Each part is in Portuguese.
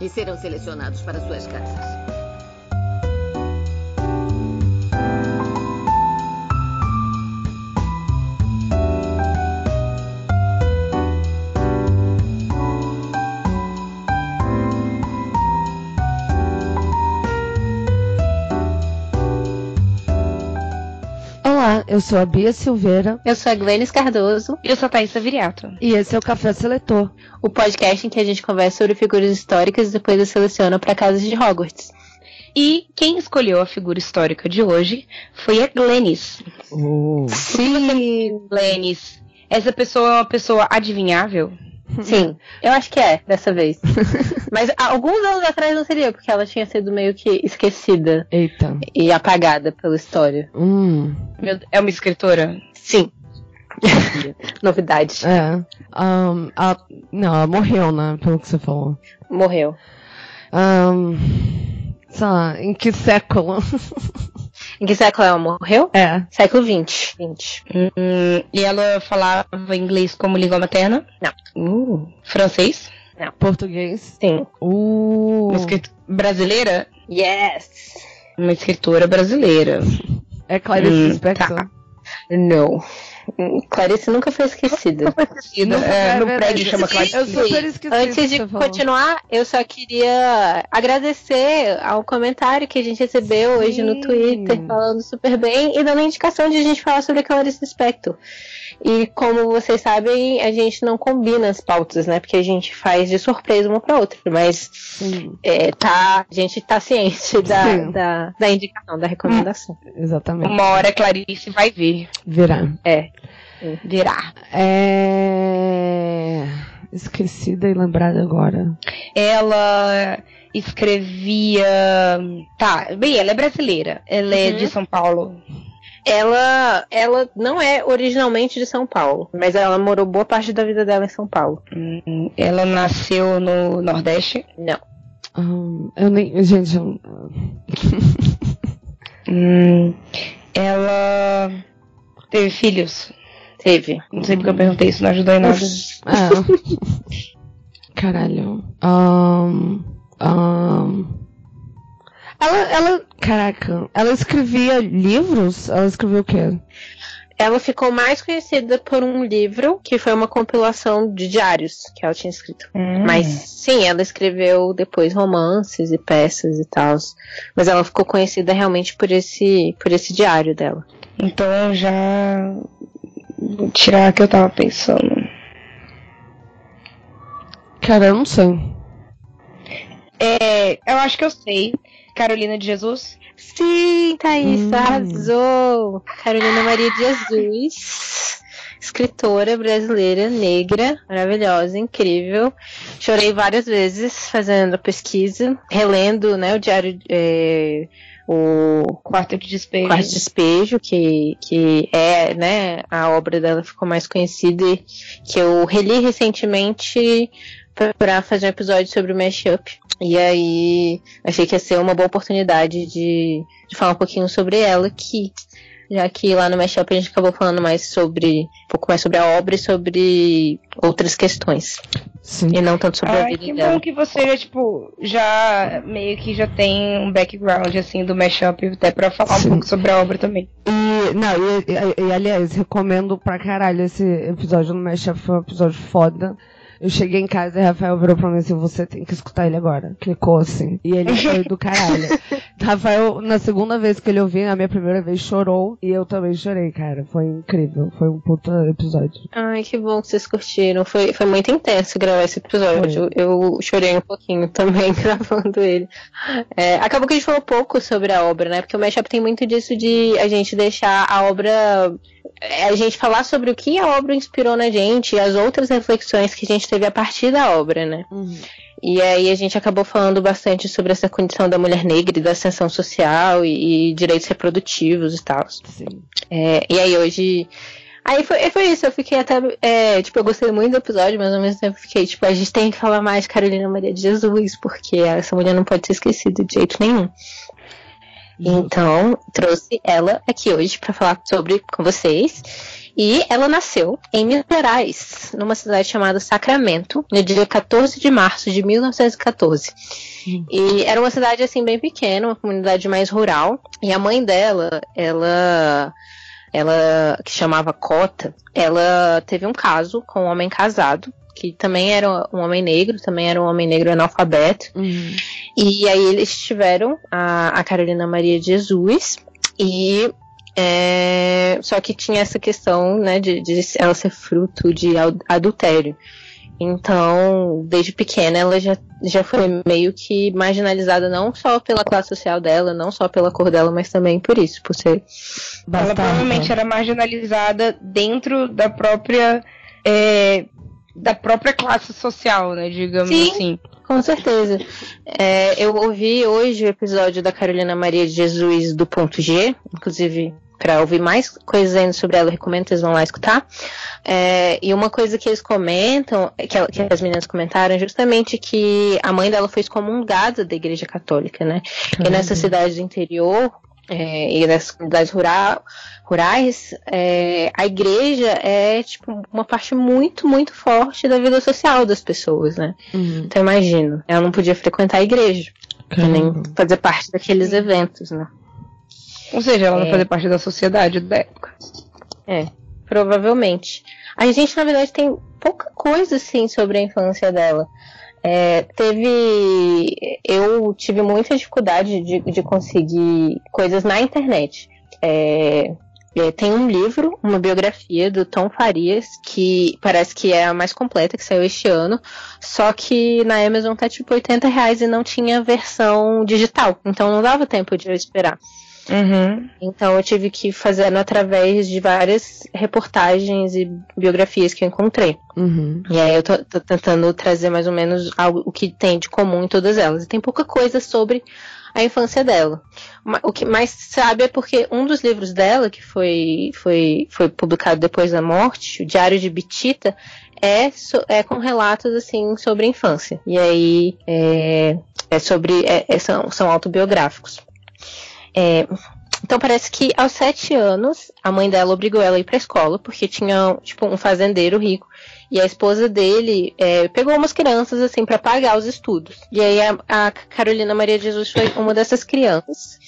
e serão selecionados para suas casas. Olá, eu sou a Bia Silveira. Eu sou a Glennis Cardoso. E eu sou a Thaisa Viriato. E esse é o Café Seletor. O podcast em que a gente conversa sobre figuras históricas e depois as seleciona para casas de Hogwarts. E quem escolheu a figura histórica de hoje foi a Glennis. Oh. Sim, Glennis. Essa pessoa é uma pessoa adivinhável? Sim, eu acho que é, dessa vez. Mas alguns anos atrás não seria, porque ela tinha sido meio que esquecida. Eita. E apagada pela história. Hum. É uma escritora? Sim. Novidade. É. Um, a, não, ela morreu, né? Pelo que você falou. Morreu. Um, sei lá, em que século? Em que século ela morreu? É. Século XX. 20. Hum, e ela falava inglês como língua materna? Não. Uh, francês? Não. Português? Sim. Uh. Uma escritora brasileira? Yes. Uma escritora brasileira. É Clarice Hum, Lispector? tá. Não. Clarice nunca foi esquecida. Esquecida. É, É no prédio chama Clarice. Eu super esqueci Antes de continuar, eu só queria agradecer ao comentário que a gente recebeu hoje no Sim. Twitter, falando super bem e dando a indicação de a gente falar sobre a Clarice Spector. E como vocês sabem, a gente não combina as pautas, né? Porque a gente faz de surpresa uma pra outra. Mas é, tá, a gente tá ciente da, da, da indicação, da recomendação. exatamente. Uma hora a Clarice vai ver. Virar. É. Virá. É. Esquecida e lembrada agora. Ela escrevia. Tá, bem, ela é brasileira. Ela é Uhum. de São Paulo. Ela, ela não é originalmente de São Paulo, mas ela morou boa parte da vida dela em São Paulo. Hum, Ela nasceu no Nordeste. Não. Hum, eu nem. Gente, eu- Hum, ela teve filhos. Teve. Não sei porque eu perguntei isso, não ajudou em nada. É. Caralho. Ahn, ahn. Ela, ela. Caraca. Ela escrevia livros? Ela escreveu o quê? Ela ficou mais conhecida por um livro que foi uma compilação de diários que ela tinha escrito. Hum. Mas sim, ela escreveu depois romances e peças e tal. Mas ela ficou conhecida realmente por esse, por esse diário dela. Então já. Vou tirar o que eu tava pensando. Cara, eu não sei. É, eu acho que eu sei. Carolina de Jesus. Sim, Thaís, Hum. arrasou! Carolina Maria de Jesus, escritora brasileira, negra, maravilhosa, incrível. Chorei várias vezes fazendo a pesquisa, relendo né, o diário, é, o Quarto de despejo. Quarto de Despejo, que, que é, né, a obra dela ficou mais conhecida e que eu reli recentemente para fazer um episódio sobre o mashup. E aí achei que ia ser uma boa oportunidade de, de falar um pouquinho sobre ela, que já que lá no mashup a gente acabou falando mais sobre um pouco mais sobre a obra e sobre outras questões. Sim. E não tanto sobre a Ai, vida que dela. bom que você já, tipo, já meio que já tem um background, assim, do mashup, até pra falar Sim. um pouco sobre a obra também. E, não, e, e- e, aliás, recomendo pra caralho esse episódio no Mashup, foi um episódio foda. Eu cheguei em casa e Rafael virou pra mim assim, você tem que escutar ele agora. Clicou assim. E ele foi do caralho. Rafael, na segunda vez que ele ouviu, na minha primeira vez, chorou. E eu também chorei, cara. Foi incrível. Foi um puta episódio. Ai, que bom que vocês curtiram. Foi, foi muito intenso gravar esse episódio. Eu, eu, chorei um pouquinho também gravando ele. É, acabou que a gente falou pouco sobre a obra, né? Porque o Mashup tem muito disso de a gente deixar a obra a gente falar sobre o que a obra inspirou na gente e as outras reflexões que a gente teve a partir da obra, né? Uhum. E aí a gente acabou falando bastante sobre essa condição da mulher negra e da ascensão social e, e direitos reprodutivos e tal. É, e aí hoje. Aí foi, foi isso, eu fiquei até. É, tipo, eu gostei muito do episódio, mas ao mesmo tempo fiquei, tipo, a gente tem que falar mais de Carolina Maria de Jesus, porque essa mulher não pode ser esquecida de jeito nenhum. Então, trouxe ela aqui hoje para falar sobre com vocês. E ela nasceu em Minas Gerais, numa cidade chamada Sacramento, no dia 14 de março de 1914. E era uma cidade assim bem pequena, uma comunidade mais rural. E a mãe dela, ela ela que chamava Cota, ela teve um caso com um homem casado que também era um homem negro, também era um homem negro analfabeto. Uhum. E aí eles tiveram a, a Carolina Maria de Jesus e é, só que tinha essa questão, né, de, de ela ser fruto de adultério. Então, desde pequena, ela já, já foi meio que marginalizada não só pela classe social dela, não só pela cor dela, mas também por isso, por ser. Ela provavelmente era marginalizada dentro da própria é, da própria classe social, né? Digamos Sim, assim. Com certeza. É, eu ouvi hoje o episódio da Carolina Maria de Jesus do ponto G, inclusive para ouvir mais coisas ainda sobre ela, recomendo que vocês vão lá escutar. É, e uma coisa que eles comentam, que, que, as meninas comentaram, é justamente que a mãe dela foi excomungada da igreja católica, né? Uhum. E nessa cidade do interior, é, e nessas comunidades rural, rurais, é, a igreja é tipo uma parte muito, muito forte da vida social das pessoas, né? Uhum. Então imagino, ela não podia frequentar a igreja, nem fazer parte daqueles eventos, né? Ou seja, ela é. não fazia parte da sociedade da época. É, provavelmente. A gente, na verdade, tem pouca coisa assim sobre a infância dela. É, teve. Eu tive muita dificuldade de, de conseguir coisas na internet. É, é, tem um livro, uma biografia do Tom Farias, que parece que é a mais completa, que saiu este ano. Só que na Amazon tá tipo 80 reais e não tinha versão digital. Então não dava tempo de eu esperar. Uhum. Então eu tive que fazer através de várias reportagens e biografias que eu encontrei. Uhum. E aí eu tô, tô, tentando trazer mais ou menos algo, o que tem de comum em todas elas. E tem pouca coisa sobre a infância dela. O que mais sabe é porque um dos livros dela, que foi, foi, foi publicado depois da morte, o Diário de Bitita, é, é com relatos assim sobre a infância. E aí é, é sobre. É, é são, são autobiográficos. É, então parece que aos sete anos a mãe dela obrigou ela a ir para a escola porque tinha tipo um fazendeiro rico e a esposa dele é, pegou umas crianças assim para pagar os estudos. E aí a, a, Carolina Maria Jesus foi uma dessas crianças.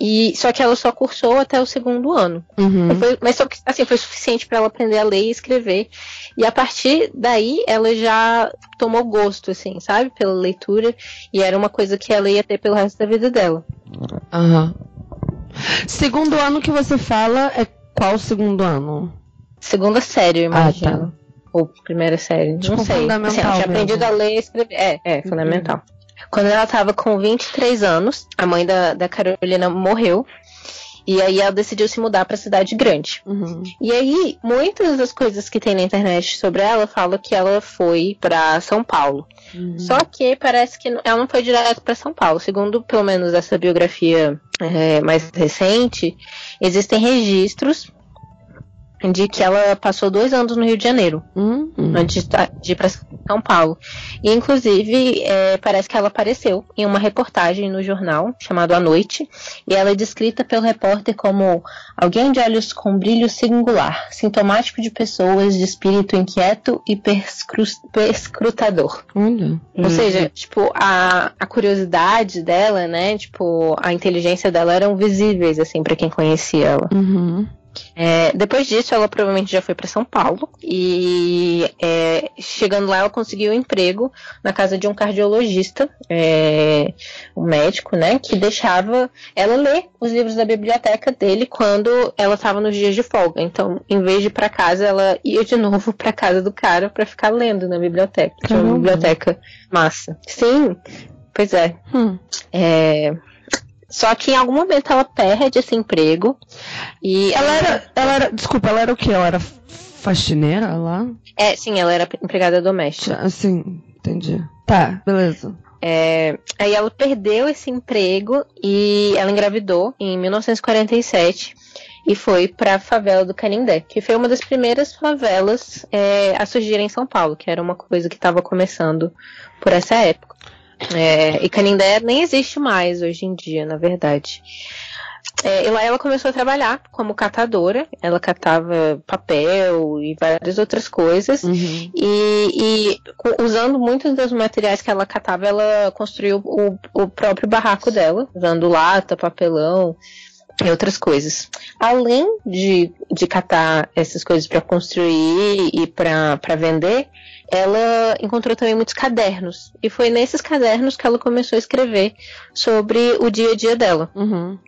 E só que ela só cursou até o segundo ano. Uhum. Foi, mas só que assim foi suficiente para ela aprender a ler e escrever. E a partir daí ela já tomou gosto assim, sabe, pela leitura e era uma coisa que ela ia ter pelo resto da vida dela. Uhum. Segundo ano que você fala é qual segundo ano? Segunda série, eu imagino. Ah, tá. Ou primeira série. Tipo, não sei. Fundamental. Assim, ela tinha aprendido a ler e escrever. É, é, fundamental. Uhum. Quando ela estava com 23 anos, a mãe da, da Carolina morreu. E aí ela decidiu se mudar para cidade grande. Uhum. E aí, muitas das coisas que tem na internet sobre ela falam que ela foi para São Paulo. Uhum. Só que parece que ela não foi direto para São Paulo. Segundo, pelo menos, essa biografia é, mais recente, existem registros de que ela passou dois anos no Rio de Janeiro, uhum. antes de ir para São Paulo. E, inclusive, é, parece que ela apareceu em uma reportagem no jornal chamado A Noite, e ela é descrita pelo repórter como alguém de olhos com brilho singular, sintomático de pessoas de espírito inquieto e perscru perscrutador. Ou seja, tipo, a, a curiosidade dela, né, tipo, a inteligência dela eram visíveis, assim, para quem conhecia ela. Uhum. É, depois disso, ela provavelmente já foi para São Paulo e é, chegando lá, ela conseguiu um emprego na casa de um cardiologista, é, um médico, né, que deixava ela ler os livros da biblioteca dele quando ela estava nos dias de folga. Então, em vez de ir para casa, ela ia de novo para casa do cara para ficar lendo na biblioteca. Que é uma biblioteca massa. Sim, pois é. Hum. é. Só que em algum momento ela perde esse emprego e Ela era, ela era, desculpa, ela era o quê? Ela era faxineira lá? É, sim, ela era empregada doméstica. Assim, entendi. Tá, beleza. É, aí ela perdeu esse emprego e ela engravidou em 1947 e foi para a favela do Canindé, que foi uma das primeiras favelas é, a surgir em São Paulo, que era uma coisa que estava começando por essa época. É, e Canindé nem existe mais hoje em dia, na verdade. É, e lá ela começou a trabalhar como catadora. Ela catava papel e várias outras coisas. Uhum. E, e usando muitos dos materiais que ela catava, ela construiu o, o próprio barraco dela, usando lata, papelão e outras coisas. Além de, de catar essas coisas para construir e para vender, ela encontrou também muitos cadernos. E foi nesses cadernos que ela começou a escrever sobre o dia a dia dela. Uhum.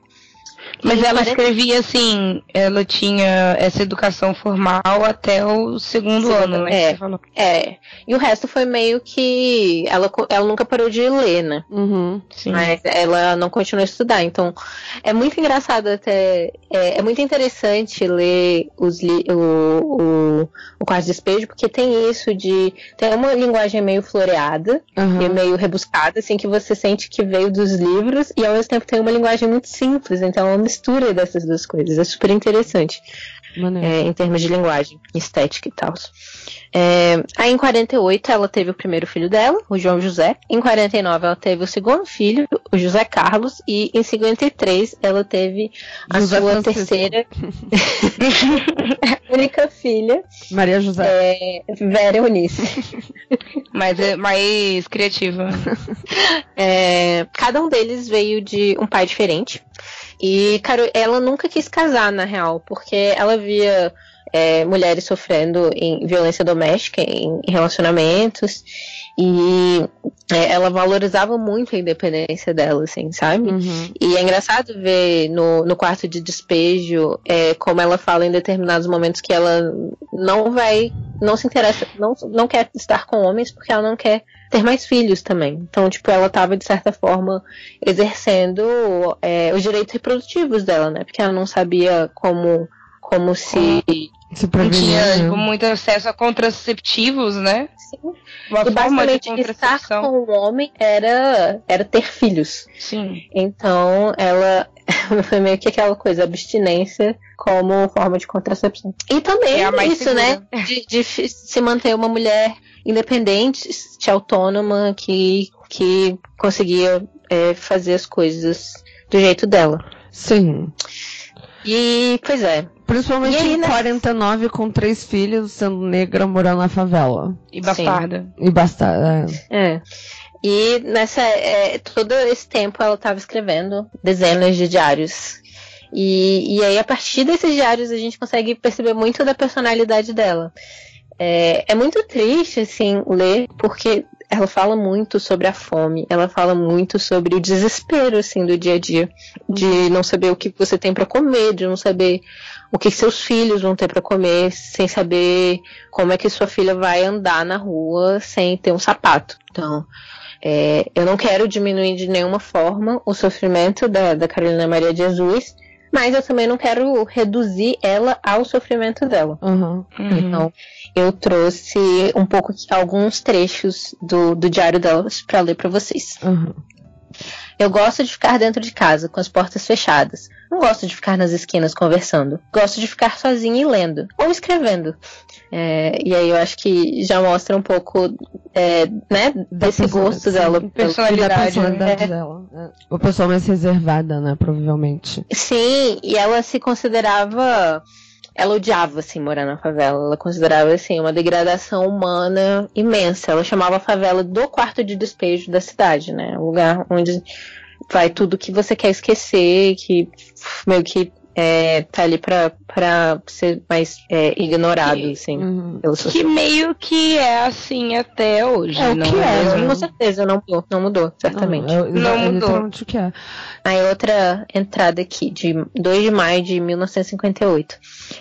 Mas ela escrevia assim, ela tinha essa educação formal até o segundo Sim, ano, né? é. que você falou. É. E o resto foi meio que. Ela, ela nunca parou de ler, né? Uhum. Sim. Mas ela não continuou a estudar. Então, é muito engraçado até. É, é muito interessante ler os li o, o, o Quarto de Despejo, porque tem isso de. Tem uma linguagem meio floreada Uhum. e meio rebuscada, assim, que você sente que veio dos livros, e ao mesmo tempo tem uma linguagem muito simples. Então, é uma mistura dessas duas coisas. É super interessante é, em termos de linguagem, estética e tal. É, aí em 48 ela teve o primeiro filho dela, o João José. Em 49 ela teve o segundo filho, o José Carlos. E em 53 ela teve a José sua Francisco. terceira única filha, Maria José. é, Vera Eunice. Mas é mais criativa. É, cada um deles veio de um pai diferente. E, cara, ela nunca quis casar, na real, porque ela via é, mulheres sofrendo em violência doméstica, em, relacionamentos. E é, ela valorizava muito a independência dela, assim, sabe? Uhum. E é engraçado ver no, no quarto de despejo é, como ela fala em determinados momentos que ela não vai, não se interessa, não, não quer estar com homens porque ela não quer ter mais filhos também. Então, tipo, ela tava, de certa forma, exercendo é, os direitos reprodutivos dela, né? Porque ela não sabia como, como se. Se Não tinha né? tipo, muito acesso a contraceptivos, né? Sim. Uma e de basicamente estar com um homem era, era ter filhos. Sim. Então, ela foi meio que aquela coisa, abstinência como forma de contracepção. E também É isso, né? segura. De, de fi- se manter uma mulher independente, de autônoma, que, que conseguia é, fazer as coisas do jeito dela. Sim. E, pois é. Principalmente E aí, em né? 49 com três filhos, sendo negra, morando na favela. E bastarda. E basta. É. É. E nessa. é, todo esse tempo ela estava escrevendo dezenas de diários. E, e aí, a partir desses diários, a gente consegue perceber muito da personalidade dela. É, é muito triste, assim, ler, porque ela fala muito sobre a fome, ela fala muito sobre o desespero, assim, do dia a dia. De não saber o que você tem para comer, de não saber o que seus filhos vão ter para comer, sem saber como é que sua filha vai andar na rua sem ter um sapato. Então, é, eu não quero diminuir de nenhuma forma o sofrimento da, da Carolina Maria de Jesus, mas eu também não quero reduzir ela ao sofrimento dela. Uhum. Uhum. Então, eu trouxe um pouco alguns trechos do, do diário delas para ler para vocês. Uhum. Eu gosto de ficar dentro de casa, com as portas fechadas. Não gosto de ficar nas esquinas conversando. Gosto de ficar sozinha e lendo. Ou escrevendo. É, e aí eu acho que já mostra um pouco, é, né, desse perso- gosto sim, dela. E da Personalidade, personalidade né? dela. É. Uma pessoa mais reservada, né? Provavelmente. Sim, e ela se considerava. Ela odiava, assim, morar na favela. Ela considerava, assim, uma degradação humana imensa. Ela chamava a favela do quarto de despejo da cidade, né? O lugar onde vai tudo que você quer esquecer, que meio que é, tá ali pra, pra ser mais é, ignorado, que, assim. Uhum. Que meio que é assim até hoje. É o que é, com certeza, não mudou, não mudou, certamente. Não, eu, não mudou. O que é. Aí outra entrada aqui, de 2 de maio de 1958.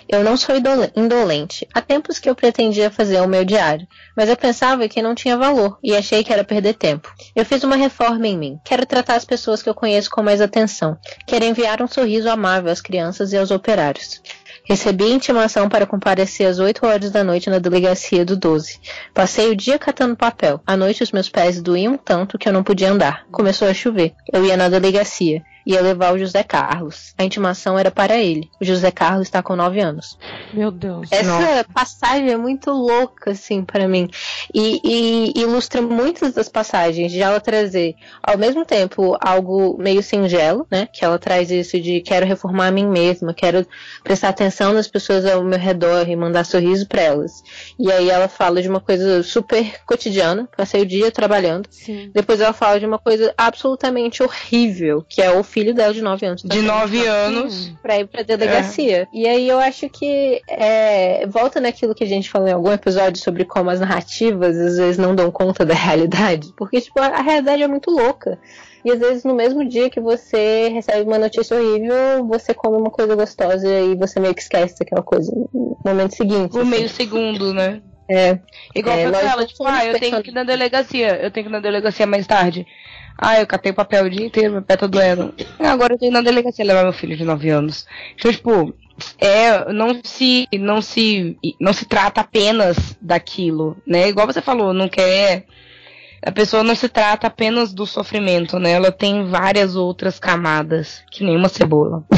Eu não sou indolente. Há tempos que eu pretendia fazer o meu diário, mas eu pensava que não tinha valor e achei que era perder tempo. Eu fiz uma reforma em mim. Quero tratar as pessoas que eu conheço com mais atenção. Quero enviar um sorriso amável às crianças e aos operários. Recebi a intimação para comparecer às 8 horas da noite na delegacia do 12. Passei o dia catando papel. À noite os meus pés doíam tanto que eu não podia andar. Começou a chover. Eu ia na delegacia ia levar o José Carlos. A intimação era para ele. O José Carlos está com 9 anos. Meu Deus. Essa não. passagem é muito louca, assim, para mim. E, e, ilustra muitas das passagens de ela trazer, ao mesmo tempo, algo meio singelo, né? Que ela traz isso de quero reformar a mim mesma, quero prestar atenção nas pessoas ao meu redor e mandar sorriso para elas. E aí ela fala de uma coisa super cotidiana, passei o dia trabalhando. Sim. Depois ela fala de uma coisa absolutamente horrível, que é o filho dela de 9 anos. De 9 anos. Pra ir pra delegacia. É. E aí eu acho que é, volta naquilo que a gente falou em algum episódio sobre como as narrativas às vezes não dão conta da realidade. Porque, tipo, a realidade é muito louca. E às vezes no mesmo dia que você recebe uma notícia horrível, você come uma coisa gostosa e você meio que esquece daquela coisa no momento seguinte. No assim. meio segundo, né? É. Igual é, pra ela, tipo, ah, eu tenho que ir na delegacia, eu tenho que ir na delegacia mais tarde. Ah, eu catei papel o dia inteiro, meu pé tá doendo. Agora eu tenho na delegacia levar meu filho de 9 anos. Então, tipo, é, não se, não se, não se trata apenas daquilo, né? Igual você falou, não quer a pessoa não se trata apenas do sofrimento, né? Ela tem várias outras camadas, que nem uma cebola.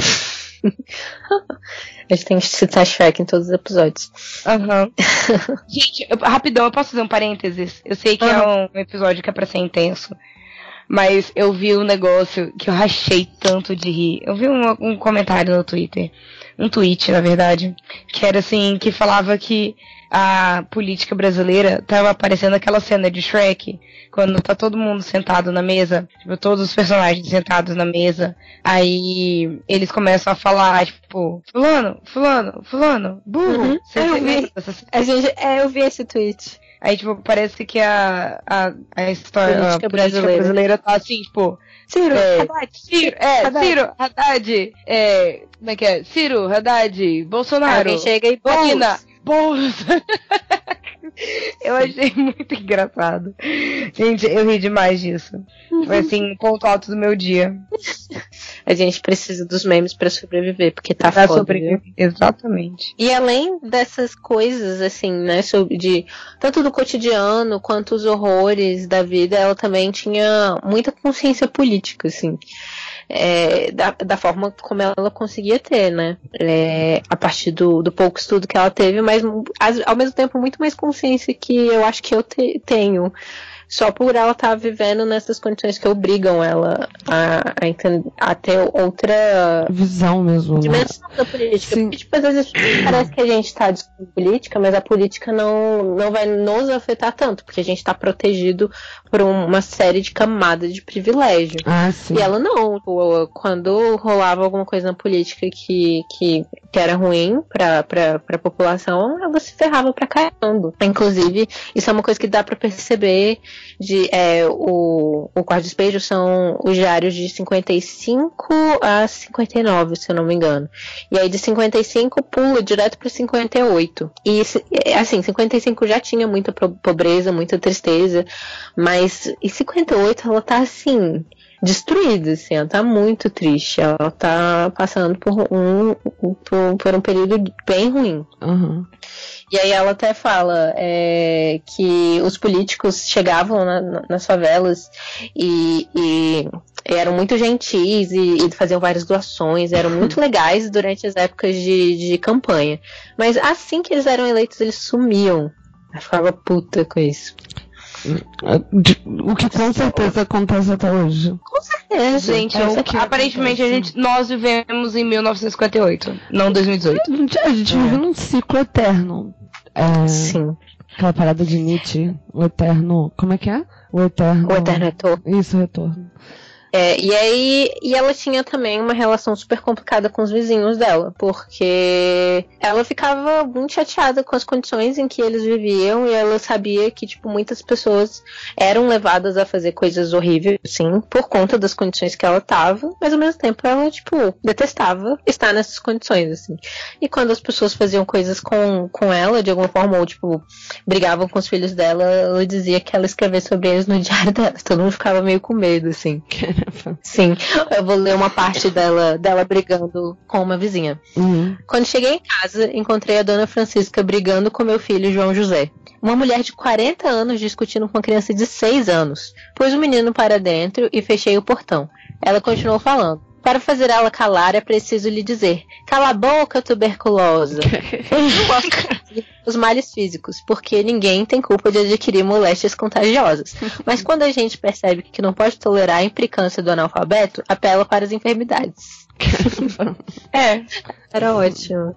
A gente tem que citar Shrek em todos os episódios. Uhum. gente, eu, rapidão, eu posso fazer um parênteses? Eu sei que uhum. é um episódio que é pra ser intenso. Mas eu vi um negócio que eu rachei tanto de rir. Eu vi um, um comentário no Twitter. Um tweet, na verdade. Que era assim, que falava que a política brasileira tava aparecendo aquela cena de Shrek, quando tá todo mundo sentado na mesa, tipo, todos os personagens sentados na mesa, aí eles começam a falar, tipo, fulano, fulano, fulano, burro. Uhum. Você eu, vi. A gente, é, eu vi esse tweet. Aí, tipo, parece que a, a, a história política, a brasileira. brasileira tá assim, tipo. Ciro, é, Haddad, Ciro, é, Haddad. Ciro, Haddad, é, como é que é? Ciro, Haddad, Bolsonaro. Alguém chega e Marina, Bolsa. eu achei muito engraçado. Gente, eu ri demais disso. Foi assim, um ponto alto do meu dia. A gente precisa dos memes para sobreviver, porque tá pra foda. Sobreviver. Exatamente. E além dessas coisas, assim, né, sobre de tanto do cotidiano quanto os horrores da vida, ela também tinha muita consciência política, assim é, da, da forma como ela conseguia ter, né? É, a partir do, do pouco estudo que ela teve, mas ao mesmo tempo muito mais consciência que eu acho que eu te, tenho só por ela estar tá vivendo nessas condições que obrigam ela a, a, entender, a ter outra visão mesmo. Né? Dimensão né? da política. Sim. Porque, tipo, às vezes parece que a gente está discutindo política, mas a política não, não vai nos afetar tanto, porque a gente está protegido por uma série de camadas de privilégio. Ah, sim. E ela não. Quando rolava alguma coisa na política que, que, que era ruim para a população, ela se ferrava pra caramba. Inclusive, isso é uma coisa que dá para perceber de é, o, o quarto despejo são os diários de 55 a 59, se eu não me engano. E aí de 55 pula direto para 58. E assim, 55 já tinha muita pobreza, muita tristeza, mas em 58 ela tá assim, destruída, assim, ela tá muito triste. Ela tá passando por um, por, por um período bem ruim. Uhum. E aí ela até fala é, que os políticos chegavam na, nas favelas e, e, eram muito gentis e, e, faziam várias doações, eram muito legais durante as épocas de, de campanha. Mas assim que eles eram eleitos, eles sumiam. Eu ficava puta com isso. O que com certeza acontece até hoje. Com certeza, gente. É que aparentemente a gente, nós vivemos em 1958, não 2018. A gente vive num ciclo eterno. É, Sim. Aquela parada de Nietzsche, o eterno. Como é que é? O eterno. O eterno retorno. Isso, retorno. É, e aí, e ela tinha também uma relação super complicada com os vizinhos dela, porque ela ficava muito chateada com as condições em que eles viviam e ela sabia que, tipo, muitas pessoas eram levadas a fazer coisas horríveis, sim, por conta das condições que ela tava, mas ao mesmo tempo ela, tipo, detestava estar nessas condições, assim. E quando as pessoas faziam coisas com, com ela, de alguma forma, ou, tipo, brigavam com os filhos dela, ela dizia que ela escrevia sobre eles no diário dela. Todo mundo ficava meio com medo, assim. Sim, eu vou ler uma parte dela, dela brigando com uma vizinha. Uhum. Quando cheguei em casa, encontrei a dona Francisca brigando com meu filho João José. Uma mulher de 40 anos discutindo com uma criança de 6 anos. Pus o menino para dentro e fechei o portão. Ela continuou falando. Para fazer ela calar, é preciso lhe dizer: cala a boca, tuberculosa. Os males físicos, porque ninguém tem culpa de adquirir moléstias contagiosas. Mas quando a gente percebe que não pode tolerar a implicância do analfabeto, apela para as enfermidades. É. Era ótimo.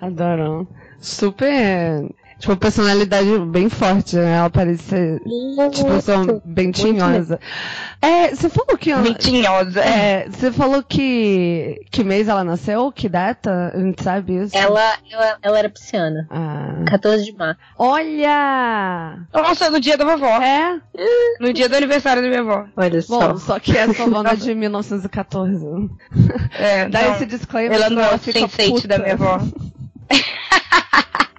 Adoro. Super. Tipo, personalidade bem forte, né? Ela parece ser, tipo, pessoa bem tinhosa. É, você falou que... Mentinhosa. É, você falou que... Que mês ela nasceu? Que data? A gente sabe isso? Ela, ela, ela era pisciana. Ah. 14 de março. Olha! Nossa, no dia da vovó. É? No dia do aniversário da minha avó. Olha só. Bom, só que é sua avó não é de 1914. É, Dá não, esse disclaimer, ela não é o fica puta. da minha avó.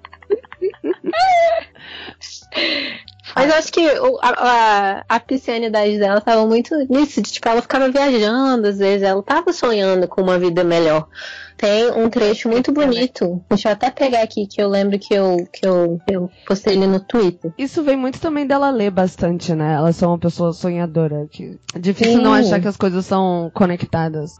Mas eu acho que a, a, a piscianidade dela tava muito nisso, de, tipo, ela ficava viajando, às vezes, ela tava sonhando com uma vida melhor. Tem um trecho muito bonito. Deixa eu até pegar aqui, que eu lembro que eu, que eu, eu postei ele no Twitter. Isso vem muito também dela ler bastante, né? Ela é uma pessoa sonhadora. Que... Difícil não Sim. achar que as coisas são conectadas.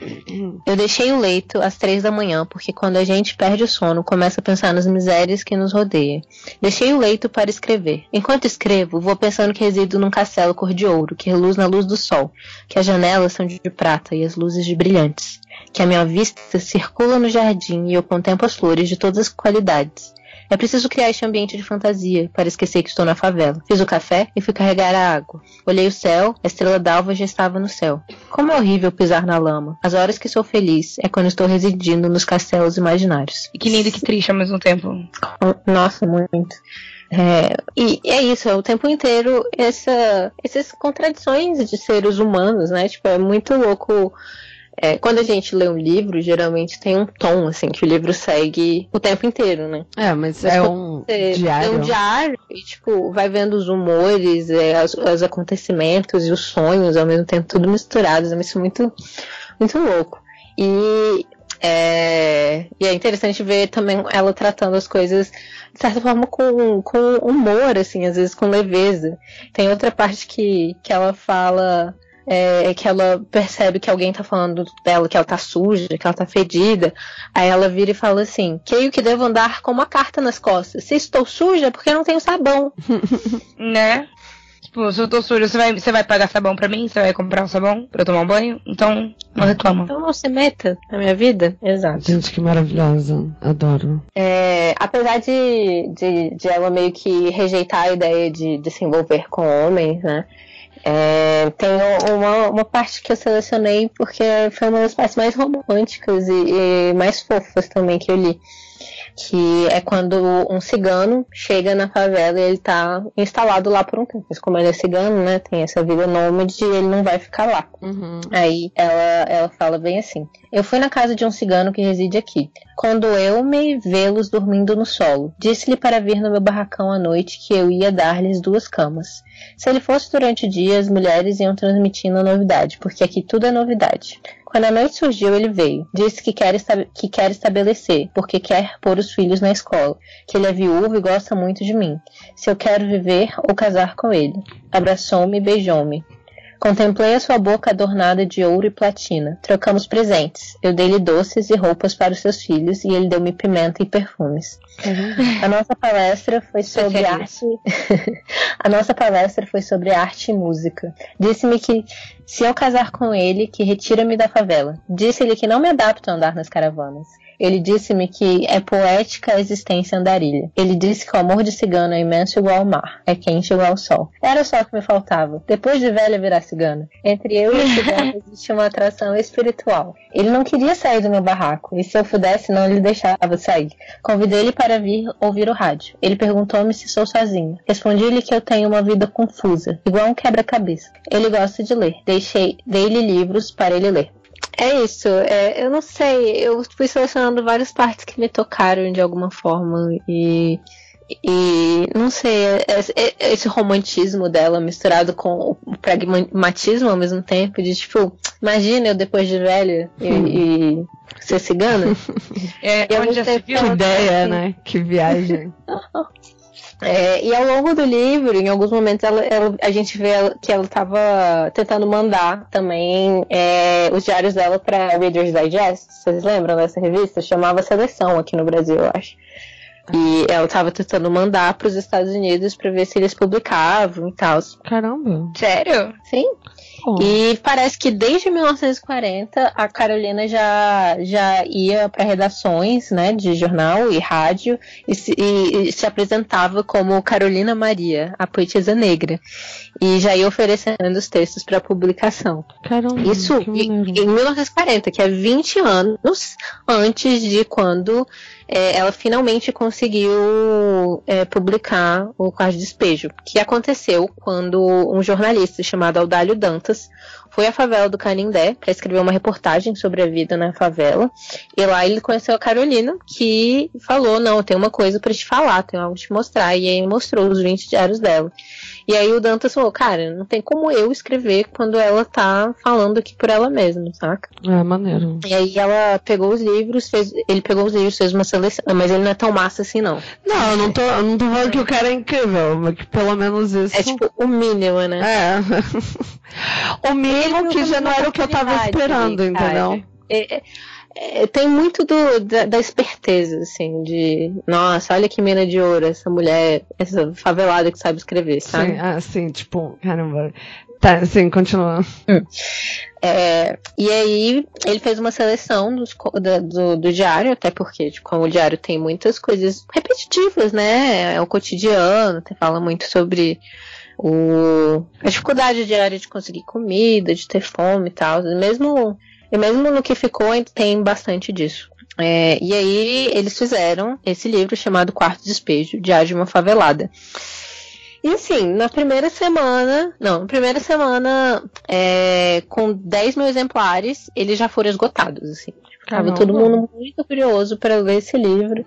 Eu deixei o leito às três da manhã, porque quando a gente perde o sono, começa a pensar nas misérias que nos rodeiam. Deixei o leito para escrever. Enquanto escrevo, vou pensando que resido num castelo cor de ouro, que reluz na luz do sol, que as janelas são de prata e as luzes de brilhantes, que a minha vista circula no jardim e eu contemplo as flores de todas as qualidades. É preciso criar este ambiente de fantasia para esquecer que estou na favela. Fiz o café e fui carregar a água. Olhei o céu, a estrela d'alva já estava no céu. Como é horrível pisar na lama. As horas que sou feliz é quando estou residindo nos castelos imaginários. E que lindo e que triste ao mesmo tempo. Nossa, muito. É, e é isso, é o tempo inteiro essa, essas contradições de seres humanos, né? Tipo, é muito louco. É, quando a gente lê um livro, geralmente tem um tom, assim, que o livro segue o tempo inteiro, né? É, mas Mas é um diário. É um diário e, tipo, vai vendo os humores, é, os, os acontecimentos e os sonhos ao mesmo tempo, tudo misturados. É isso muito, muito louco. E é, e é interessante ver também ela tratando as coisas de certa forma com, com humor, assim, às vezes com leveza. Tem outra parte que, que ela fala é, que ela percebe que alguém tá falando dela, que ela tá suja, que ela tá fedida. Aí ela vira e fala assim: Creio que devo andar com uma carta nas costas. Se estou suja, é porque eu não tenho sabão. Né? Tipo, se eu tô suja, você vai, você vai pagar sabão pra mim? Você vai comprar um sabão pra eu tomar um banho? Então, não reclama. Então não se meta na minha vida. Exato. Gente, que maravilhosa. Adoro. É, apesar de, de, de ela meio que rejeitar a ideia de, de se envolver com homens, né? É, tem uma, uma parte que eu selecionei porque foi uma das partes mais românticas e, e mais fofas também que eu li. Que é quando um cigano chega na favela e ele tá instalado lá por um tempo. Mas como ele é cigano, né? Tem essa vida nômade ele não vai ficar lá. Uhum. Aí ela, ela fala bem assim: Eu fui na casa de um cigano que reside aqui. Quando eu me vê-los dormindo no solo, disse-lhe para vir no meu barracão à noite que eu ia dar-lhes duas camas. Se ele fosse durante o dia, as mulheres iam transmitindo a novidade, porque aqui tudo é novidade. Quando a noite surgiu, ele veio. Disse que quer, que quer estabelecer, porque quer pôr os filhos na escola. Que ele é viúvo e gosta muito de mim. Se eu quero viver ou casar com ele. Abraçou-me e beijou-me. Contemplei a sua boca adornada de ouro e platina. Trocamos presentes. Eu dei-lhe doces e roupas para os seus filhos e ele deu-me pimenta e perfumes. A nossa palestra foi sobre arte. a nossa palestra foi sobre arte e música. Disse-me que Se eu casar com ele, que retira-me da favela. Disse-lhe que não me adapto a andar nas caravanas. Ele disse-me que é poética a existência andarilha. Ele disse que o amor de cigano é imenso igual ao mar, é quente igual ao sol. Era só o que me faltava. Depois de velha virar cigana. Entre eu e o cigano existe uma atração espiritual. Ele não queria sair do meu barraco, e se eu pudesse, não lhe deixava sair. Convidei ele para vir ouvir o rádio. Ele perguntou-me se sou sozinho. Respondi-lhe que eu tenho uma vida confusa, igual um quebra-cabeça. Ele gosta de ler. Deixei, dei-lhe livros para ele ler. É isso, é, eu não sei, eu fui selecionando várias partes que me tocaram de alguma forma e, e não sei, é, é, é esse romantismo dela misturado com o pragmatismo ao mesmo tempo, de tipo, imagina eu depois de velha e, hum. e ser cigana. É, e onde já se viu? Que ideia, assim, né? Que viagem. É, e ao longo do livro, em alguns momentos, ela, ela, a gente vê que ela estava tentando mandar também é, os diários dela para Reader's Digest. Vocês lembram dessa revista? Chamava Seleção aqui no Brasil, eu acho. E ela estava tentando mandar para os Estados Unidos para ver se eles publicavam e tal. Caramba! Sério? Sim. E parece que desde 1940 a Carolina já, já ia para redações né, de jornal e rádio e se, e, e se apresentava como Carolina Maria, a poetisa negra. E já ia oferecendo os textos para publicação. Caramba, Isso em 1940, que é 20 anos antes de quando é, ela finalmente conseguiu é, publicar o Quarto de Despejo, que aconteceu quando um jornalista chamado Audálio Dantas foi à favela do Canindé para escrever uma reportagem sobre a vida na favela. E lá ele conheceu a Carolina, que falou: Não, tenho uma coisa para te falar, tenho algo para te mostrar. E aí mostrou os 20 diários dela. E aí o Dantas falou, cara, não tem como eu escrever quando ela tá falando aqui por ela mesma, saca? É, maneiro. E aí ela pegou os livros, fez, ele pegou os livros, fez uma seleção, mas ele não é tão massa assim, não. Não, eu não tô, eu não tô falando que o cara é incrível, mas que pelo menos isso. É tipo o mínimo, né? É. o mínimo que já não era o que eu tava esperando, entendeu? É, é, é, tem muito do, da, da, esperteza, assim, de nossa, olha que mina de ouro, essa mulher, essa favelada que sabe escrever, sabe? Sim, ah, sim tipo, caramba. Tá, sim, continua. Hum. É, e aí ele fez uma seleção dos, do, do, do, diário, até porque, tipo, como o diário tem muitas coisas repetitivas, né? É o cotidiano, fala muito sobre o, a dificuldade diária de conseguir comida, de ter fome e tal. Mesmo e mesmo no que ficou, tem bastante disso. É, e aí eles fizeram esse livro chamado Quarto Despejo, Diário de uma Favelada. E assim, na primeira semana, não, na primeira semana, é, com 10 mil exemplares, eles já foram esgotados, assim. Tava todo mundo muito curioso para ler esse livro.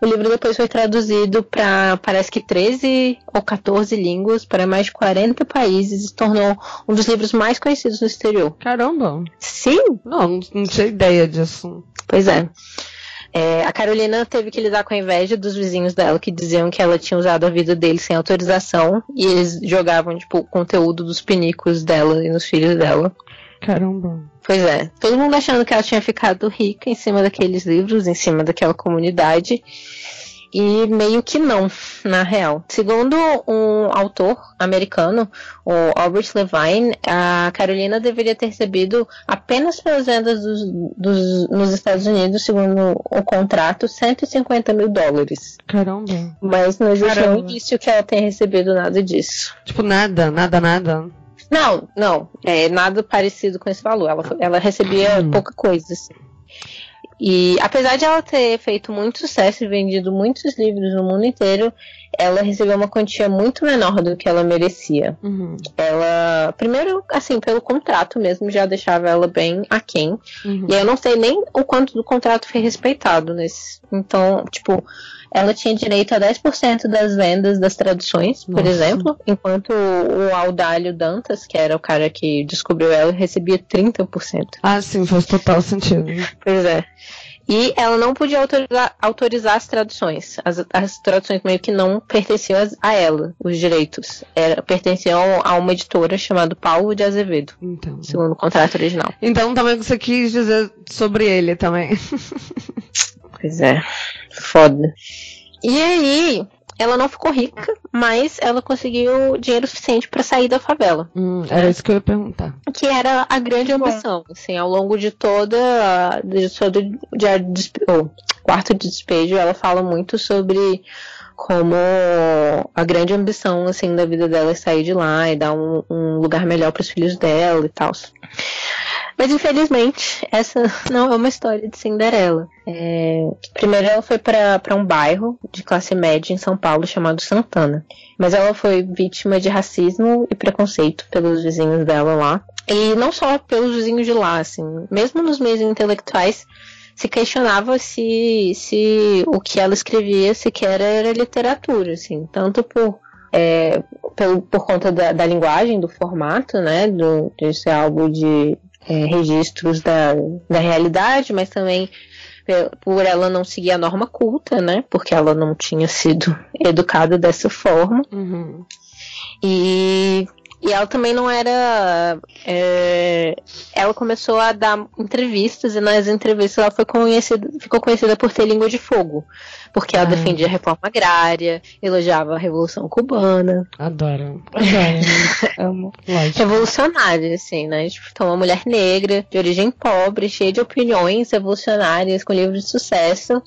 O livro depois foi traduzido para parece que 13 ou 14 línguas para mais de 40 países e se tornou um dos livros mais conhecidos no exterior. Caramba! Sim! Não, não tinha ideia disso. Pois é. É, a Carolina teve que lidar com a inveja dos vizinhos dela, que diziam que ela tinha usado a vida deles sem autorização, e eles jogavam, tipo, o conteúdo dos pinicos dela e nos filhos dela. Caramba. Pois é. Todo mundo achando que ela tinha ficado rica em cima daqueles livros, em cima daquela comunidade. E meio que não, na real. Segundo um autor americano, o Albert Levine, a Carolina deveria ter recebido apenas pelas vendas dos, dos, nos Estados Unidos, segundo o contrato, 150 mil dólares. Caramba. Mas não existe nenhum indício que ela tenha recebido nada disso. Tipo, nada, nada, nada. Não, não. É nada parecido com esse valor. Ela, ela recebia hum. pouca coisa. Assim. E apesar de ela ter feito muito sucesso e vendido muitos livros no mundo inteiro, ela recebeu uma quantia muito menor do que ela merecia. Uhum. Ela, primeiro, assim, pelo contrato mesmo, já deixava ela bem aquém. Uhum. E eu não sei nem o quanto do contrato foi respeitado nesse. Então, tipo, ela tinha direito a 10% das vendas das traduções, por Nossa. exemplo, enquanto o Audálio Dantas, que era o cara que descobriu ela, recebia 30%. Ah, sim, faz total sentido. Pois é. E ela não podia autorizar, autorizar as traduções. As, as, traduções meio que não pertenciam a ela, os direitos. Era, pertenciam a uma editora chamada Paulo de Azevedo. Então. Segundo o contrato original. Então também você quis dizer sobre ele também. pois é. Foda. E aí, ela não ficou rica, mas ela conseguiu dinheiro suficiente para sair da favela. Hum, era isso que eu ia perguntar. Que era a grande ambição, assim, ao longo de toda de todo de, de, quarto de despejo, ela fala muito sobre como a grande ambição assim da vida dela é sair de lá e dar um, um lugar melhor para os filhos dela e tal. Mas infelizmente, essa não é uma história de Cinderela. É... Primeiro ela foi para um bairro de classe média em São Paulo chamado Santana. Mas ela foi vítima de racismo e preconceito pelos vizinhos dela lá. E não só pelos vizinhos de lá, assim, mesmo nos meios intelectuais se questionava se, se o que ela escrevia sequer era literatura, assim, tanto por é, por, por conta da, da, linguagem, do formato, né, do, de ser algo de é, registros da, da realidade, mas também por ela não seguir a norma culta, né? Porque ela não tinha sido educada dessa forma. Uhum. E e ela também não era. É, ela começou a dar entrevistas e nas entrevistas ela foi conhecida, ficou conhecida por ter língua de fogo. Porque ela ah. defendia a reforma agrária, elogiava a Revolução Cubana. Adoro. Adoro. Amo. Revolucionária, assim, né? Tipo, então, uma mulher negra, de origem pobre, cheia de opiniões revolucionárias, com livros de sucesso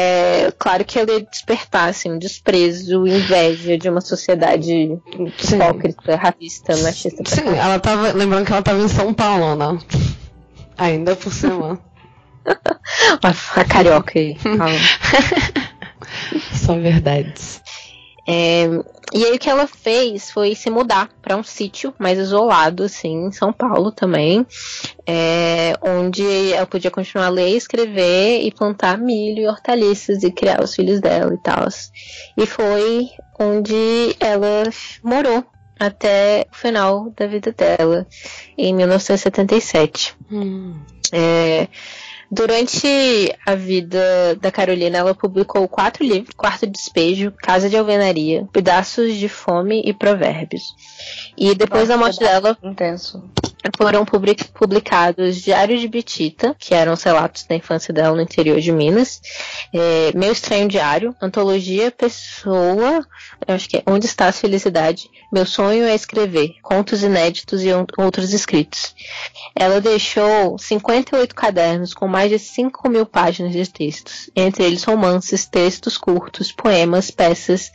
é, claro que ela ia despertar assim, um desprezo, inveja de uma sociedade hipócrita, racista, machista. Sim, ela tava. Lembrando que ela tava em São Paulo, né? Ainda por cima. a, a carioca aí. São verdades. É, e aí o que ela fez foi se mudar para um sítio mais isolado, assim, em São Paulo também, é, onde ela podia continuar a ler, escrever e plantar milho e hortaliças e criar os filhos dela e tal. E foi onde ela morou até o final da vida dela, em 1977. Hum. É, Durante a vida da Carolina, ela publicou quatro livros: Quarto Despejo, Casa de Alvenaria, Pedaços de Fome e Provérbios. E depois Nossa, da morte dela, intenso. Foram publicados Diário de Betita, que eram os relatos da infância dela no interior de Minas, é, Meu Estranho Diário, Antologia Pessoa, acho que é Onde Está a Felicidade, Meu Sonho é Escrever, Contos Inéditos e outros escritos. Ela deixou 58 cadernos com mais de 5 mil páginas de textos, entre eles romances, textos curtos, poemas, peças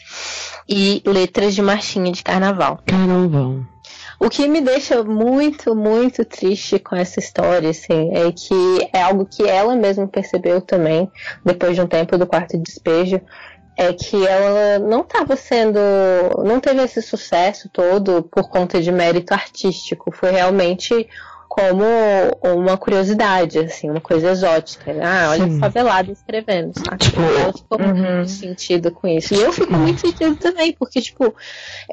e letras de marchinha de carnaval. Caramba. O que me deixa muito, muito triste com essa história, assim, é que é algo que ela mesma percebeu também, depois de um tempo do quarto despejo, é que ela não estava sendo. não teve esse sucesso todo por conta de mérito artístico. Foi realmente como uma curiosidade, assim, uma coisa exótica. Ah, olha Sim. favelado escrevendo, sabe? Tipo, eu fico uhum. muito sentido com isso. E eu fico muito sentido também, porque, tipo,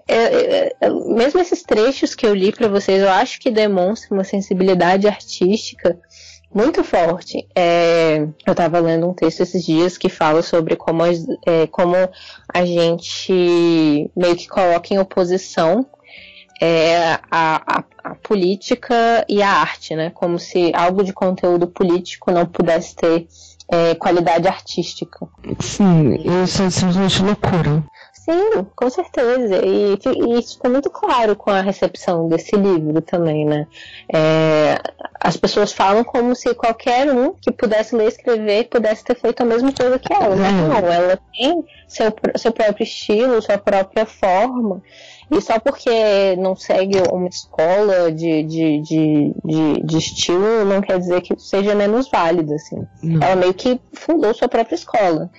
é, é, é, mesmo esses trechos que eu li para vocês, eu acho que demonstram uma sensibilidade artística muito forte. É, eu estava lendo um texto esses dias que fala sobre como, é, como a gente meio que coloca em oposição é, a, a, a, política e a arte, né? Como se algo de conteúdo político não pudesse ter é, qualidade artística. Sim, isso é simplesmente loucura. Sim, com certeza. E, e, isso ficou muito claro com a recepção desse livro também, né? É, as pessoas falam como se qualquer um que pudesse ler e escrever pudesse ter feito a mesma coisa que ela. Mas não, ela tem seu, seu próprio estilo, sua própria forma. E só porque não segue uma escola de, de, de, de, de estilo não quer dizer que seja menos válida, assim. Não. Ela meio que fundou sua própria escola.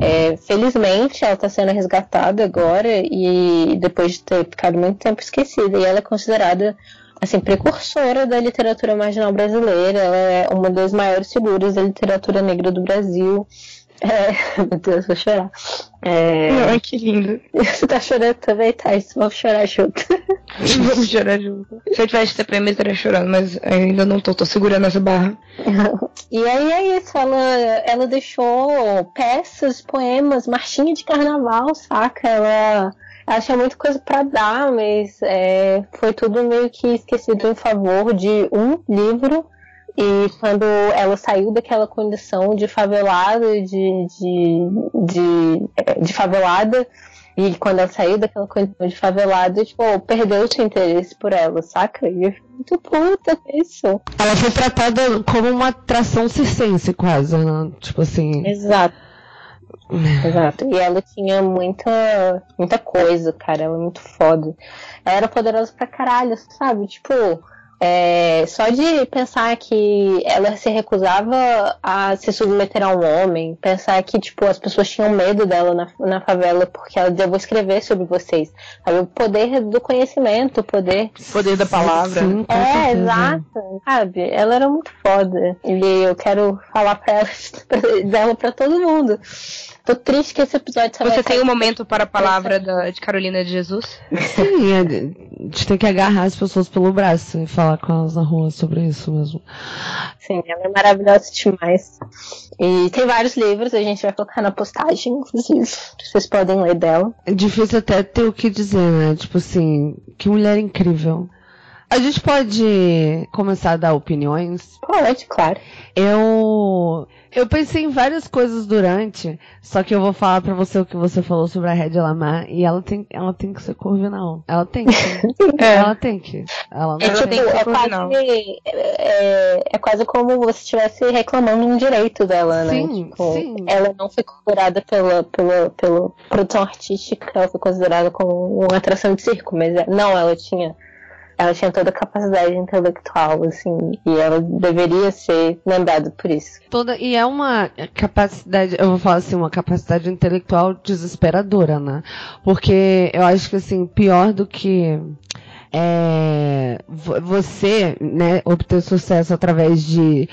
É, felizmente ela está sendo resgatada agora e depois de ter ficado muito tempo esquecida e ela é considerada assim precursora da literatura marginal brasileira ela é uma das maiores figuras da literatura negra do Brasil é, meu Deus, vou chorar. É... Ai, que lindo. Você tá chorando também, Thais? Vamos chorar junto. Vamos chorar junto. Se eu tivesse TPM, eu estaria chorando, mas ainda não tô, tô segurando essa barra. e aí é isso, ela, ela deixou peças, poemas, marchinha de carnaval, saca? Ela ela tinha muita coisa para dar, mas é, foi tudo meio que esquecido em favor de um livro e quando ela saiu daquela condição de favelada, de, de, de, é, de favelada, E quando ela saiu daquela condição de favelado, tipo, perdeu o seu interesse por ela, saca? E eu fico muito puta com isso. Ela foi tratada como uma atração circense, quase, né? Tipo assim. Exato. Exato. E ela tinha muita, muita coisa, cara. Ela é muito foda. Ela era poderosa pra caralho, sabe? Tipo, é, só de pensar que ela se recusava a se submeter a um homem, pensar que tipo as pessoas tinham medo dela na, na favela porque ela dizia, eu vou escrever sobre vocês. Sabe? O poder do conhecimento, o poder. O poder da palavra. Sim, é, exato. Sabe? Ela era muito foda. E eu quero falar pra ela, dela pra todo mundo. Tô triste que esse episódio só Você tem um momento para a palavra da, de Carolina de Jesus? Sim, a gente tem que agarrar as pessoas pelo braço e falar com elas na rua sobre isso mesmo. Sim, ela é maravilhosa demais. E tem vários livros, a gente vai colocar na postagem, inclusive. Vocês podem ler dela. É difícil até ter o que dizer, né? Tipo assim, que mulher incrível. A gente pode começar a dar opiniões? Pode, claro. Eu eu pensei em várias coisas durante, só que eu vou falar para você o que você falou sobre a Red Lamar e ela tem, ela tem que ser corvinal. Ela tem que. é. Ela tem que. Ela é, tipo, tem que é, quase, é, é, quase como você estivesse reclamando um direito dela, né? sim, né? Tipo, sim. ela não foi considerada pela, pela, pela produção artística, ela foi considerada como uma atração de circo, mas é, não, ela tinha ela tinha toda a capacidade intelectual, assim, e ela deveria ser lembrada por isso. Toda, e é uma capacidade, eu vou falar assim, uma capacidade intelectual desesperadora, né? Porque eu acho que, assim, pior do que é, você, né, obter sucesso através de,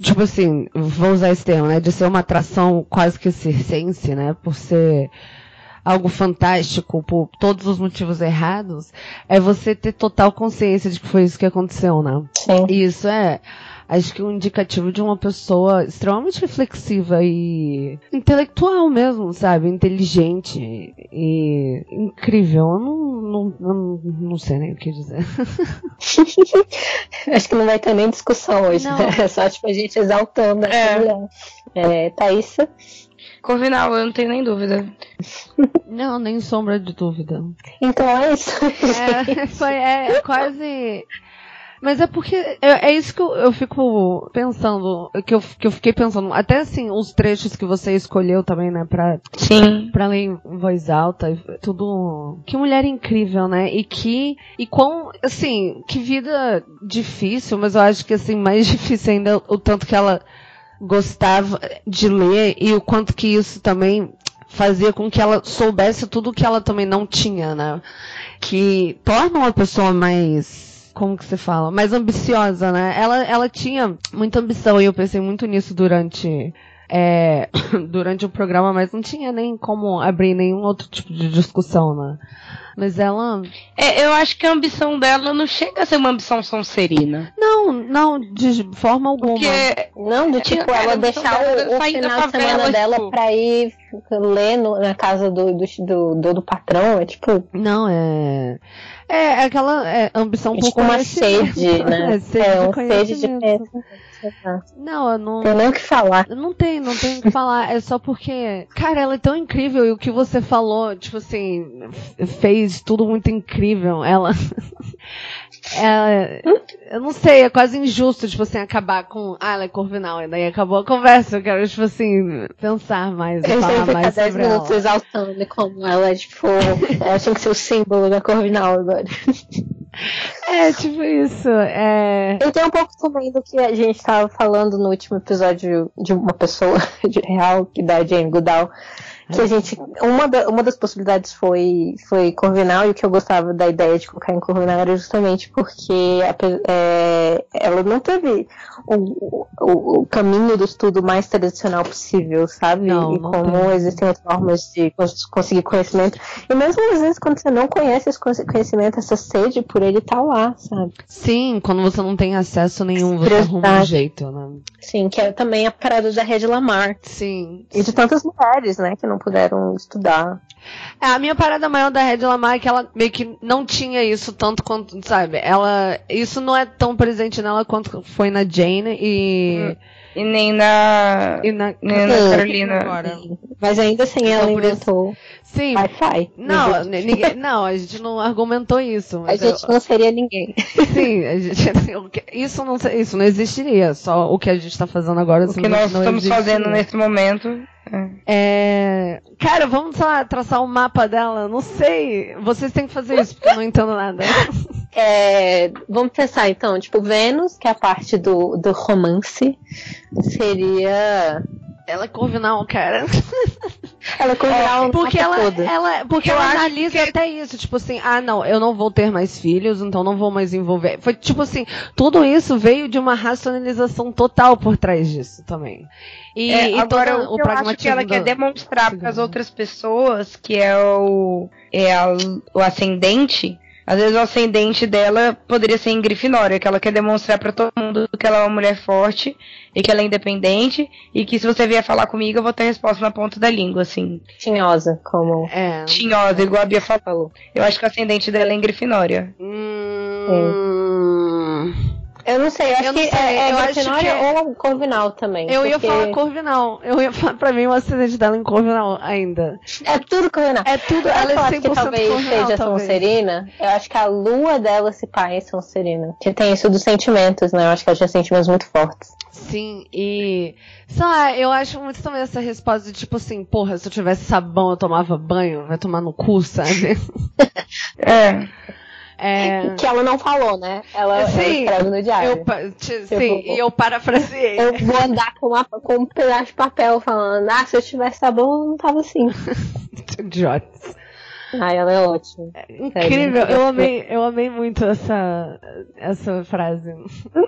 tipo assim, vou usar esse termo, né, de ser uma atração quase que circense, né, por ser algo fantástico por todos os motivos errados, é você ter total consciência de que foi isso que aconteceu, né? Sim. E isso é, acho que um indicativo de uma pessoa extremamente reflexiva e intelectual mesmo, sabe? Inteligente e incrível. Eu não, não, não, não sei nem o que dizer. acho que não vai ter nem discussão hoje, não. né? É só tipo a gente exaltando essa é. mulher. É, Thaísa? Corvinal, eu não tenho nem dúvida. Não, nem sombra de dúvida. Então é isso. É, foi, é, é quase. Mas é porque é, é isso que eu, eu, fico pensando, que eu, que eu fiquei pensando, até assim, os trechos que você escolheu também, né, pra, Sim. pra ler em voz alta, tudo. Que mulher incrível, né? E que, e quão, assim, que vida difícil, mas eu acho que assim, mais difícil ainda o tanto que ela gostava de ler e o quanto que isso também fazia com que ela soubesse tudo que ela também não tinha, né? Que torna uma pessoa mais como que se fala? Mais ambiciosa, né? Ela, ela tinha muita ambição e eu pensei muito nisso durante é, durante o programa, mas não tinha nem como abrir nenhum outro tipo de discussão, né? Mas ela. É, eu acho que a ambição dela não chega a ser uma ambição sonserina. Não, não, de forma alguma. Porque, não, do tipo, ela deixar o, o final de semana dela tipo... pra ir ler no, na casa do, do, do, do patrão, é tipo. Não, é. É aquela é, ambição é um tipo uma sede, né? É, sede é um sede de não, eu não. Tem nem o que falar. Não tem, não tem o que falar. É só porque, cara, ela é tão incrível e o que você falou, tipo assim, fez tudo muito incrível. Ela. É, eu não sei, é quase injusto, tipo assim, acabar com. Ah, ela é corvinal, e daí acabou a conversa. Eu quero, tipo assim, pensar mais, eu falar mais sobre 10 minutos exaltando como ela é, tipo, ela tinha que ser o símbolo da corvinal agora. É, tipo isso. É... Eu tenho um pouco também do que a gente estava falando no último episódio de uma pessoa de real, que da Jane Goodall que a gente uma, da, uma das possibilidades foi foi Corvinal e o que eu gostava da ideia de colocar em Corvinal era justamente porque é, ela não teve o, o, o, caminho do estudo mais tradicional possível, sabe? Não, e não como tem. existem formas de conseguir conhecimento. E mesmo às vezes quando você não conhece esse conhecimento, essa sede por ele tá lá, sabe? Sim, quando você não tem acesso nenhum, você arruma um jeito, né? Sim, que é também a parada da Rede Lamar. Sim. E de tantas mulheres, né, que não puderam estudar. É, a minha parada maior da Red Lamar é que ela meio que não tinha isso tanto quanto, sabe? Ela. Isso não é tão presente nela quanto foi na Jane e. E nem na. E na, nem na Carolina. Agora. Mas ainda assim ela inventou. Sim. Wi-Fi. Não, ninguém, não, a gente não argumentou isso. a gente eu, não seria ninguém. Sim, a gente, assim, isso, não, isso não existiria. Só o que a gente está fazendo agora. O que nós estamos existiria. fazendo nesse momento. É. Cara, vamos lá traçar o um mapa dela. Não sei. Vocês têm que fazer isso, porque eu não entendo nada. É, vamos pensar então, tipo, Vênus, que é a parte do, do romance, seria ela é corvinal, cara. Ela é corvinal é, porque ela, toda. ela Porque eu ela analisa que... até isso, tipo assim, ah não, eu não vou ter mais filhos, então não vou mais envolver. Foi tipo assim, tudo isso veio de uma racionalização total por trás disso também. E, é, e agora o, o acho que ela do... quer demonstrar para as outras pessoas que é o é a, o ascendente às vezes o ascendente dela poderia ser em Grifinória, que ela quer demonstrar para todo mundo que ela é uma mulher forte e que ela é independente e que se você vier falar comigo eu vou ter resposta na ponta da língua, assim. Tinhosa, como. É. Tinhosa, igual a Bia falou. Eu acho que o ascendente dela é em Grifinória. Hum. Eu não sei, eu acho eu que sei. é, é Grifinória é... ou Corvinal também. Eu porque... ia falar Corvinal. Eu ia falar, pra mim, o acidente dela em Corvinal ainda. É tudo Corvinal. É tudo, ela eu é 100% que talvez Corvinal, seja talvez. Sonserina. Eu acho que a lua dela se pá em Sonserina. Que tem isso dos sentimentos, né? Eu acho que ela tinha sentimentos muito fortes. Sim, e. Sei lá, eu acho muito também essa resposta de tipo assim, porra, se eu tivesse sabão eu tomava banho, vai tomar no cu, sabe? é. É... Que ela não falou, né? Ela, sim, ela escreve no diário. Eu, sim, e eu parafraseei. Eu vou andar com, uma, com um pedaço de papel falando, ah, se eu tivesse sabão, eu não tava assim. Idiota. Ai, ela é ótima. É incrível, eu amei, eu amei muito essa, essa frase.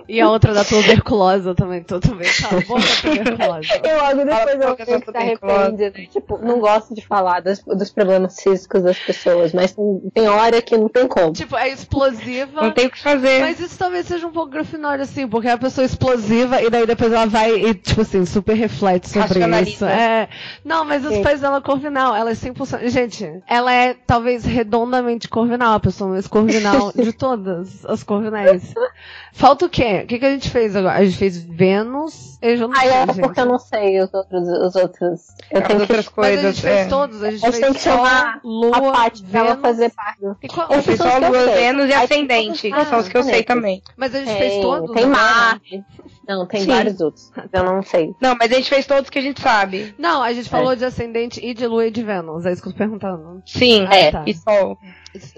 E a outra da tuberculosa também, tô também. Tá, boa tuberculosa. Eu logo depois eu fico se arrepende. Né? Tipo, não gosto de falar dos, dos problemas físicos das pessoas, mas tem, tem hora que não tem como. Tipo, é explosiva. Não tem o que fazer. Mas isso talvez seja um pouco grafinório, assim, porque é a pessoa é explosiva e daí depois ela vai e, tipo assim, super reflete sobre isso. É. Não, mas os pais dela corvinal, ela é 100%. Gente, ela é talvez redondamente corvinal, a pessoa mais corvinal de todas as corvinais. Falta o quê? O que, que a gente fez agora? A gente fez Vênus. Eu já não sei, é porque eu não sei os outros. Os outros. Eu tenho outras que... coisas. Mas a gente fez é. todos. A gente, a gente fez tem que chamar Lua, a parte pra ela fazer parte. Qual... Eu fiz só Lua, Vênus e Ascendente. Ah, são os que eu sei também. Mas a gente fez todos. Tem Marte. Não, tem Sim. vários outros. Eu não sei. Não, mas a gente fez todos que a gente sabe. Não, a gente falou é. de Ascendente e de Lua e de Vênus. É isso que eu tô perguntando. Sim, ah, é. Tá. E Sol.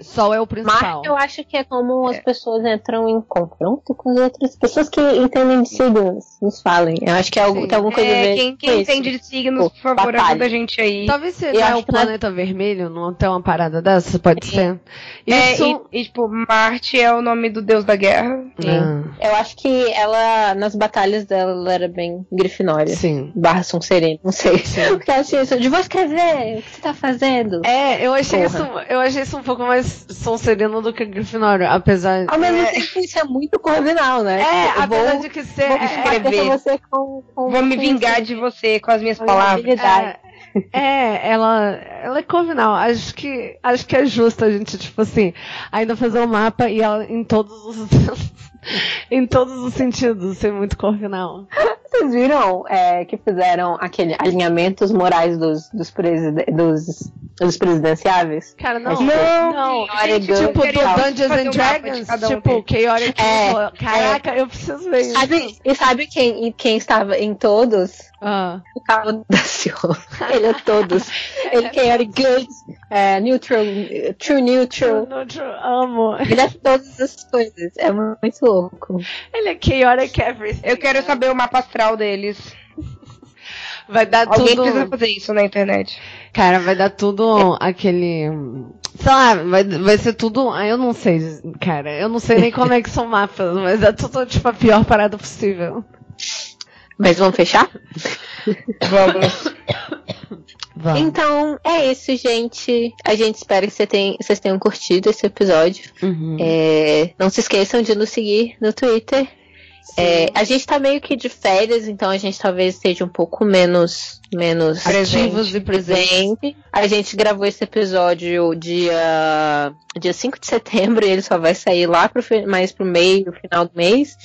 Sol é o principal. Marte eu acho que é como as é. pessoas entram em confronto com as outras pessoas que entendem de signos. Nos falem. Eu acho que é algo, tem alguma coisa é, a ver quem, quem entende de signos, por favor, batalha. ajuda a gente aí. Talvez seja o planeta vermelho, não tem uma parada dessa, pode ser. É, Isso... e, e, tipo, Marte é o nome do deus da guerra. Ah. Eu acho que ela, nas batalhas dela, ela era bem grifinória. Sim. Barra Sonserina, não sei. Sim. Porque ela tinha isso de vou escrever, o que você tá fazendo? É, eu achei, isso, eu achei isso um pouco mais Sonserina do que Grifinória, apesar... Ao mesmo é... tempo, isso é muito corvinal, né? É, tipo, apesar vou, de que ser... Vou escrever. Você com, com vou me vingar de você com as minhas palavras. É, é, ela, ela é corvinal. Acho que, acho que é justo a gente, tipo assim, ainda fazer um mapa e ela em todos os, em todos os sentidos ser muito corvinal. Vocês viram é, que fizeram aquele alinhamentos morais dos, dos, preside dos, dos presidenciáveis? Cara, não. Não, não. Gente, tipo, do Dungeons and Dragons, um tipo, Chaotic é, Caraca, é. eu preciso ver sabe, isso. E sabe quem, quem estava em todos? Ah. O Carlos da Silva. Ele é todos. Ele quer good, é, neutral, true neutral. True neutral, amo. Ele é todas as coisas. É muito louco. Ele é chaotic everything. Eu quero saber o mapa astral deles. Vai dar Alguém tudo. Alguém precisa fazer isso na internet. Cara, vai dar tudo aquele. Sei lá, vai, vai ser tudo. Ah, eu não sei, cara. Eu não sei nem como é que são mapas, mas é tudo tipo a pior parada possível. Mas vamos fechar? vamos. Vamos. Então, é isso, gente. A gente espera que você tem, vocês tenham curtido esse episódio. Uhum. É, não se esqueçam de nos seguir no Twitter É, a gente tá meio que de férias, então a gente talvez esteja um pouco menos menos ativos e presente. A gente gravou esse episódio dia dia 5 de setembro e ele só vai sair lá pro, mais pro meio, final do mês.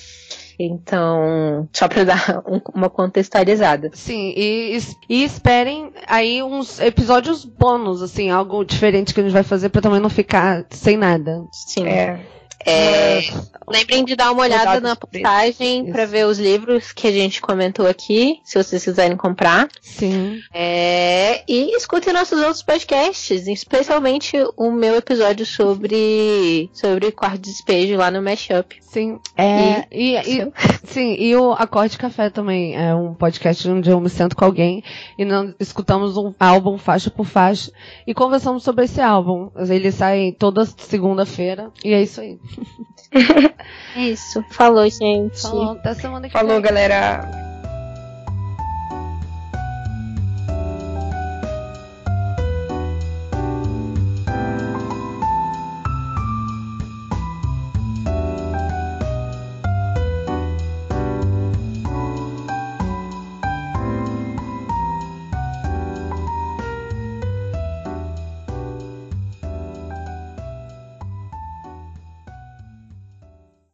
Então, só para dar um, uma contextualizada. Sim, e, e, esperem aí uns episódios bônus, assim, algo diferente que a gente vai fazer para também não ficar sem nada. Sim. É. É, lembrem de dar uma olhada na postagem para ver os livros que a gente comentou aqui, se vocês quiserem comprar. Sim. É, e escutem nossos outros podcasts, especialmente o meu episódio sobre sobre quarto de despejo lá no Mashup. Sim. É, e, e, e sim, e o Acorde Café também é um podcast onde eu me sento com alguém e nós escutamos um álbum faixa por faixa e conversamos sobre esse álbum. Ele sai toda segunda-feira e é isso aí. É isso. Falou, gente. Falou, até semana que Falou, vem. galera.